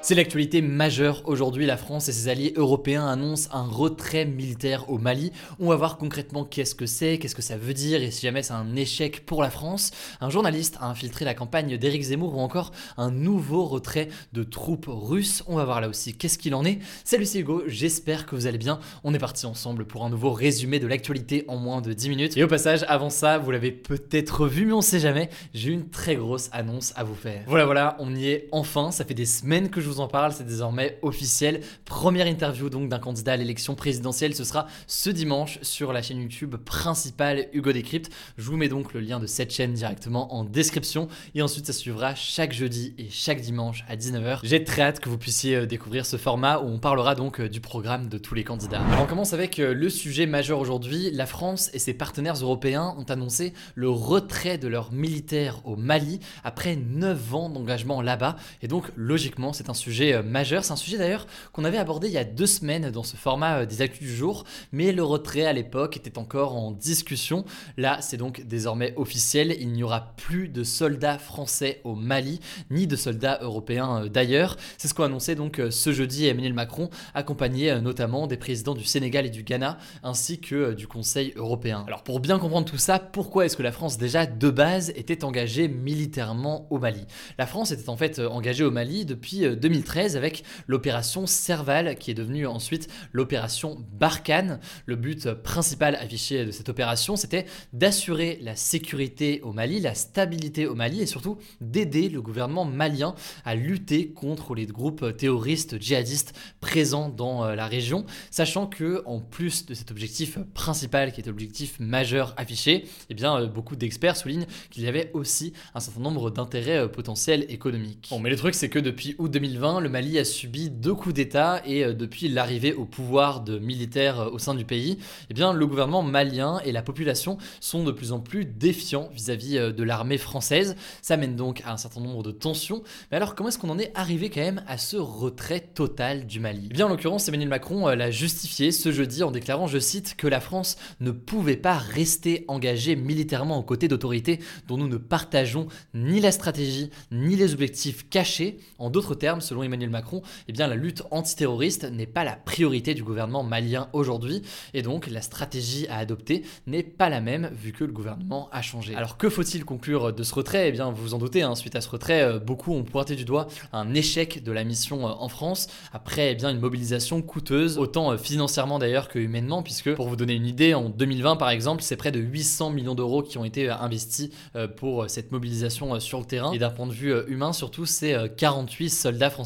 C'est l'actualité majeure aujourd'hui, la France et ses alliés européens annoncent un retrait militaire au Mali. On va voir concrètement qu'est-ce que c'est, qu'est-ce que ça veut dire et si jamais c'est un échec pour la France. Un journaliste a infiltré la campagne d'Éric Zemmour ou encore un nouveau retrait de troupes russes. On va voir là aussi qu'est-ce qu'il en est. Salut c'est Hugo, j'espère que vous allez bien. On est parti ensemble pour un nouveau résumé de l'actualité en moins de 10 minutes. Et au passage, avant ça, vous l'avez peut-être vu mais on sait jamais, j'ai une très grosse annonce à vous faire. Voilà voilà, on y est enfin, ça fait des semaines que je vous en parle, c'est désormais officiel. Première interview donc d'un candidat à l'élection présidentielle, ce sera ce dimanche sur la chaîne YouTube principale Hugo Décrypte. Je vous mets donc le lien de cette chaîne directement en description et ensuite ça suivra chaque jeudi et chaque dimanche à 19h. J'ai très hâte que vous puissiez euh, découvrir ce format où on parlera donc euh, du programme de tous les candidats. Alors on commence avec euh, le sujet majeur aujourd'hui. La France et ses partenaires européens ont annoncé le retrait de leurs militaires au Mali après 9 ans d'engagement là-bas et donc logiquement c'est un sujet euh, majeur. C'est un sujet d'ailleurs qu'on avait abordé il y a deux semaines dans ce format euh, des actus du jour, mais le retrait à l'époque était encore en discussion. Là, c'est donc désormais officiel. Il n'y aura plus de soldats français au Mali, ni de soldats européens euh, d'ailleurs. C'est ce qu'a annoncé donc ce jeudi Emmanuel Macron, accompagné notamment des présidents du Sénégal et du Ghana, ainsi que du Conseil européen. Alors pour bien comprendre tout ça, pourquoi est-ce que la France déjà de base était engagée militairement au Mali? La France était en fait engagée au Mali depuis 2013 avec l'opération Serval qui est devenue ensuite l'opération Barkhane. Le but principal affiché de cette opération, c'était d'assurer la sécurité au Mali, la stabilité au Mali et surtout d'aider le gouvernement malien à lutter contre les groupes terroristes djihadistes présents dans euh, la région, sachant que en plus de cet objectif principal qui est l'objectif majeur affiché, eh bien euh, beaucoup d'experts soulignent qu'il y avait aussi un certain nombre d'intérêts euh, potentiels économiques. Bon, mais le truc c'est que depuis août 2020, le Mali a subi deux coups d'État et euh, depuis l'arrivée au pouvoir de militaires euh, au sein du pays, eh bien, le gouvernement malien et la population sont de plus en plus défiants vis-à-vis euh, de l'armée française. Ça mène donc à un certain nombre de tensions. Mais alors, comment est-ce qu'on en est arrivé quand même à ce retrait total du Mali? Eh bien, en l'occurrence, Emmanuel Macron l'a justifié ce jeudi en déclarant, je cite, que la France ne pouvait pas rester engagée militairement aux côtés d'autorités dont nous ne partageons ni la stratégie ni les objectifs cachés. En d'autres termes, selon Emmanuel Macron, eh bien la lutte antiterroriste n'est pas la priorité du gouvernement malien aujourd'hui et donc la stratégie à adopter n'est pas la même vu que le gouvernement a changé. Alors que faut-il conclure de ce retrait? Eh bien vous vous en doutez, hein, suite à ce retrait, euh, beaucoup ont pointé du doigt un échec de la mission euh, en France après eh bien une mobilisation coûteuse, autant euh, financièrement d'ailleurs que humainement, puisque pour vous donner une idée, en 2020 par exemple, c'est près de 800 millions d'euros qui ont été investis pour cette mobilisation sur le terrain. Et d'un point de vue humain surtout, c'est 48 soldats français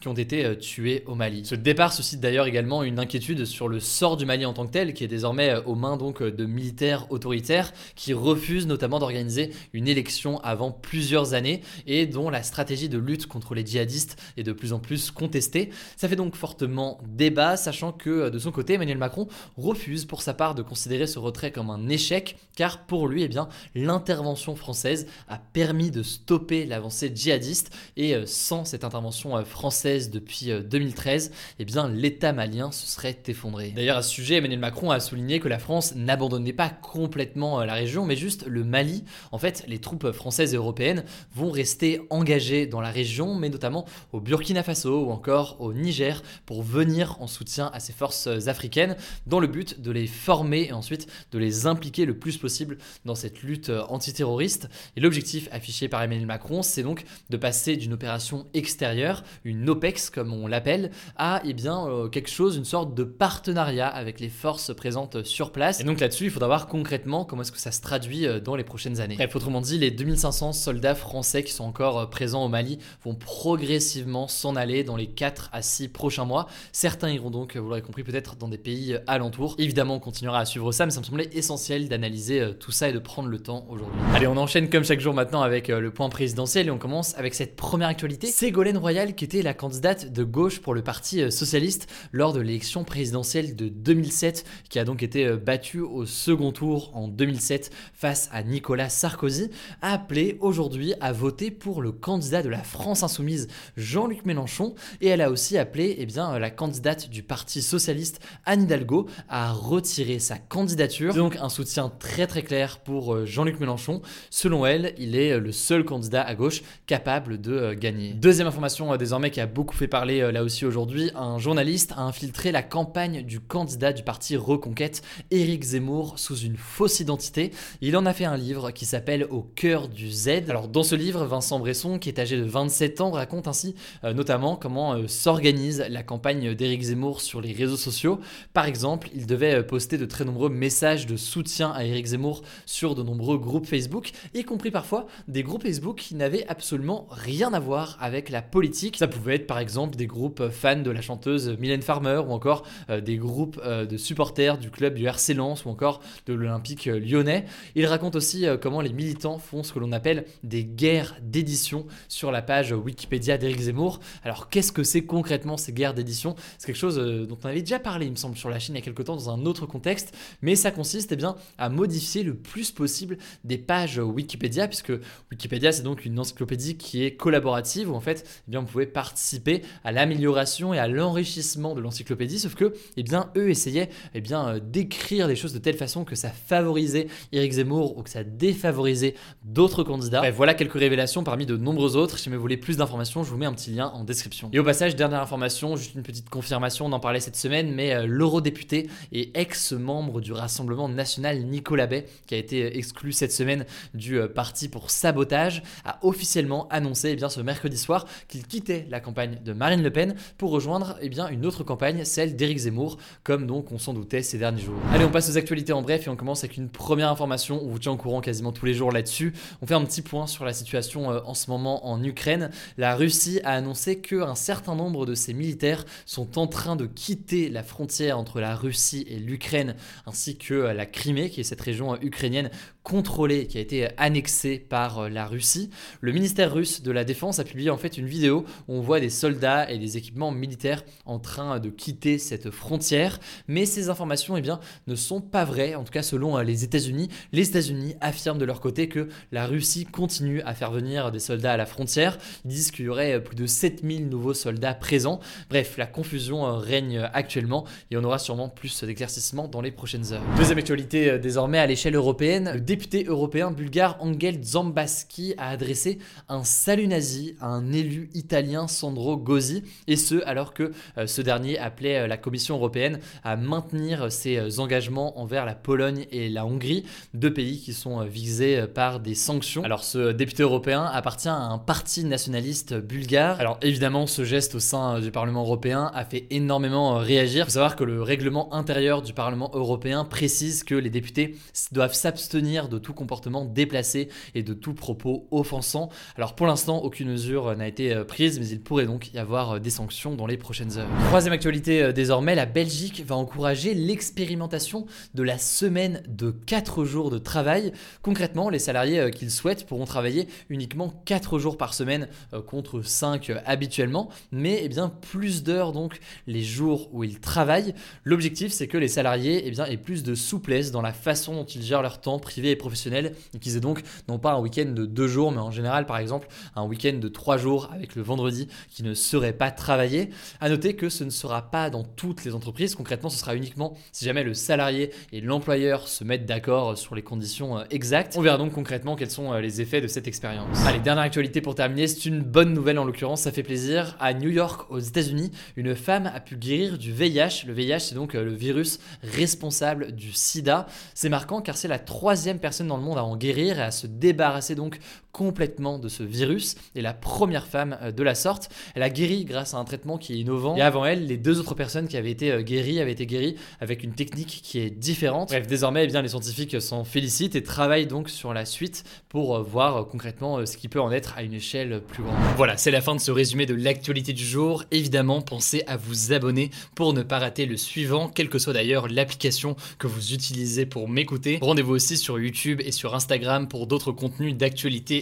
qui ont été euh, tués au Mali. Ce départ suscite d'ailleurs également une inquiétude sur le sort du Mali en tant que tel, qui est désormais euh, aux mains donc euh, de militaires autoritaires qui refusent notamment d'organiser une élection avant plusieurs années et dont la stratégie de lutte contre les djihadistes est de plus en plus contestée. Ça fait donc fortement débat, sachant que de son côté, Emmanuel Macron refuse pour sa part de considérer ce retrait comme un échec, car pour lui, eh bien, l'intervention française a permis de stopper l'avancée djihadiste et sans cette intervention française depuis 2013, eh bien l'État malien se serait effondré. D'ailleurs à ce sujet, Emmanuel Macron a souligné que la France n'abandonnait pas complètement euh, la région, mais juste le Mali. En fait, les troupes françaises et européennes vont rester engagées dans la région, mais notamment au Burkina Faso ou encore au Niger pour venir en soutien à ces forces africaines dans le but de les former et ensuite de les impliquer le plus possible dans cette lutte euh, antiterroriste. Et l'objectif affiché par Emmanuel Macron, c'est donc de passer d'une opération extérieure une OPEX comme on l'appelle, à eh bien, euh, quelque chose, une sorte de partenariat avec les forces présentes sur place. Et donc là-dessus, il faudra voir concrètement comment est-ce que ça se traduit euh, dans les prochaines années. Bref, autrement dit, les 2500 soldats français qui sont encore euh, présents au Mali vont progressivement s'en aller dans les 4 à 6 prochains mois. Certains iront donc, vous l'aurez compris, peut-être dans des pays alentours. Évidemment, on continuera à suivre ça, mais ça me semblait essentiel d'analyser tout ça et de prendre le temps aujourd'hui. Allez, on enchaîne comme chaque jour maintenant avec le point présidentiel et on commence avec cette première actualité. Ségolène Royal qui était la candidate de gauche pour le Parti socialiste lors de l'élection présidentielle de 2007 qui a donc été battue au second tour en 2007 face à Nicolas Sarkozy, a appelé aujourd'hui à voter pour le candidat de la France insoumise, Jean-Luc Mélenchon, et elle a aussi appelé eh bien, la candidate du Parti socialiste, Anne Hidalgo, à retirer sa candidature. Donc un soutien très très clair pour euh, Jean-Luc Mélenchon. Selon elle, il est le seul candidat à gauche capable de euh, gagner. Deuxième information euh, désormais qui a beaucoup fait parler là aussi aujourd'hui, un journaliste a infiltré la campagne du candidat du parti Reconquête, Éric Zemmour sous une fausse identité. Il en a fait un livre qui s'appelle Au cœur du Z. Alors dans ce livre, Vincent Bresson, qui est âgé de 27 ans, raconte ainsi euh, notamment comment euh, s'organise la campagne d'Éric Zemmour sur les réseaux sociaux. Par exemple, il devait euh, poster de très nombreux messages de soutien à Éric Zemmour sur de nombreux groupes Facebook, y compris parfois des groupes Facebook qui n'avaient absolument rien à voir avec la politique. Ça pouvait être par exemple des groupes fans de la chanteuse Mylène Farmer ou encore des groupes de supporters du club du RC Lens ou encore de l'Olympique lyonnais. Il raconte aussi euh, comment les militants font ce que l'on appelle des guerres d'édition sur la page Wikipédia d'Éric Zemmour. Alors qu'est-ce que c'est concrètement ces guerres d'édition? C'est quelque chose euh, dont on avait déjà parlé, il me semble, sur la chaîne il y a quelques temps dans un autre contexte, mais ça consiste eh bien, à modifier le plus possible des pages Wikipédia, puisque Wikipédia c'est donc une encyclopédie qui est collaborative, où en fait eh bien, pouvez participer à l'amélioration et à l'enrichissement de l'encyclopédie, sauf que eh bien, eux essayaient eh bien, euh, d'écrire des choses de telle façon que ça favorisait Éric Zemmour ou que ça défavorisait d'autres candidats. Bref, voilà quelques révélations parmi de nombreux autres. Si vous voulez plus d'informations, je vous mets un petit lien en description. Et au passage, dernière information, juste une petite confirmation, on en parlait cette semaine, mais euh, l'eurodéputé et ex-membre du Rassemblement national Nicolas Bay, qui a été exclu cette semaine du euh, parti pour sabotage, a officiellement annoncé eh bien, ce mercredi soir qu'il la campagne de Marine Le Pen pour rejoindre eh bien, une autre campagne, celle d'Éric Zemmour, comme donc on s'en doutait ces derniers jours. Allez, on passe aux actualité en bref et on commence avec une première information. On vous tient au courant quasiment tous les jours là-dessus. On fait un petit point sur la situation euh, en ce moment en Ukraine. La Russie a annoncé qu'un certain nombre de ses militaires sont en train de quitter la frontière entre la Russie et l'Ukraine ainsi que euh, la Crimée, qui est cette région euh, ukrainienne contrôlée, qui a été annexée par la Russie. Le ministère russe de la Défense a publié en fait une vidéo on voit des soldats et des équipements militaires en train de quitter cette frontière. Mais ces informations eh bien, ne sont pas vraies en tout cas selon euh, les États-Unis. Les États-Unis affirment de leur côté que la Russie continue à faire venir des soldats à la frontière. Ils disent qu'il y aurait euh, plus de 7000 nouveaux soldats présents. Bref, la confusion euh, règne actuellement et on aura sûrement plus d'éclaircissements dans les prochaines heures. Deuxième actualité désormais à l'échelle européenne, le député européen bulgare Angel Zambaski a adressé un salut nazi à un élu italien Sandro Gozzi et ce alors que ce dernier appelait la Commission européenne à maintenir ses engagements envers la Pologne et la Hongrie, deux pays qui sont euh, visés euh, par des sanctions. Alors ce député européen appartient à un parti nationaliste bulgare. Alors évidemment ce geste au sein euh, du Parlement européen a fait énormément réagir. Il faut savoir que le règlement intérieur du Parlement européen précise que les députés doivent s'abstenir de tout comportement déplacé et de tout propos offensant. Alors pour l'instant aucune mesure n'a été prise mais il pourrait donc y avoir des sanctions dans les prochaines heures. Troisième actualité désormais, la Belgique va encourager l'expérimentation de la semaine de 4 jours de travail. Concrètement, les salariés euh, qu'ils souhaitent pourront travailler uniquement 4 jours par semaine euh, contre 5 euh, habituellement, mais eh bien plus d'heures donc les jours où ils travaillent. L'objectif c'est que les salariés eh bien, aient plus de souplesse dans la façon dont ils gèrent leur temps privé et professionnel et qu'ils aient donc non pas un week-end de 2 jours, mais en général par exemple un week-end de 3 jours avec le vendredi qui ne serait pas travaillé. À noter que ce ne sera pas dans toutes les entreprises. Concrètement, ce sera uniquement si jamais le salarié et l'employeur se mettent d'accord sur les conditions euh, exactes. On verra donc concrètement quels sont euh, les effets de cette expérience. Allez, dernière actualité pour terminer, c'est une bonne nouvelle en l'occurrence, ça fait plaisir. À New York, aux États-Unis, une femme a pu guérir du VIH. Le VIH, c'est donc euh, le virus responsable du sida. C'est marquant car c'est la troisième personne dans le monde à en guérir et à se débarrasser donc complètement de ce virus et la première femme euh, de la sorte. Elle a guéri grâce à un traitement qui est innovant. Et avant elle, les deux autres personnes qui avaient été euh, guéries avaient été guéries avec une technique qui est différente. Bref, désormais, eh bien, les scientifiques s'en félicitent et travaillent donc sur la suite pour euh, voir concrètement ce qui peut en être à une échelle plus grande. Voilà, c'est la fin de ce résumé de l'actualité du jour. Évidemment, pensez à vous abonner pour ne pas rater le suivant, quelle que soit d'ailleurs l'application que vous utilisez pour m'écouter. Rendez-vous aussi sur YouTube et sur Instagram pour d'autres contenus d'actualité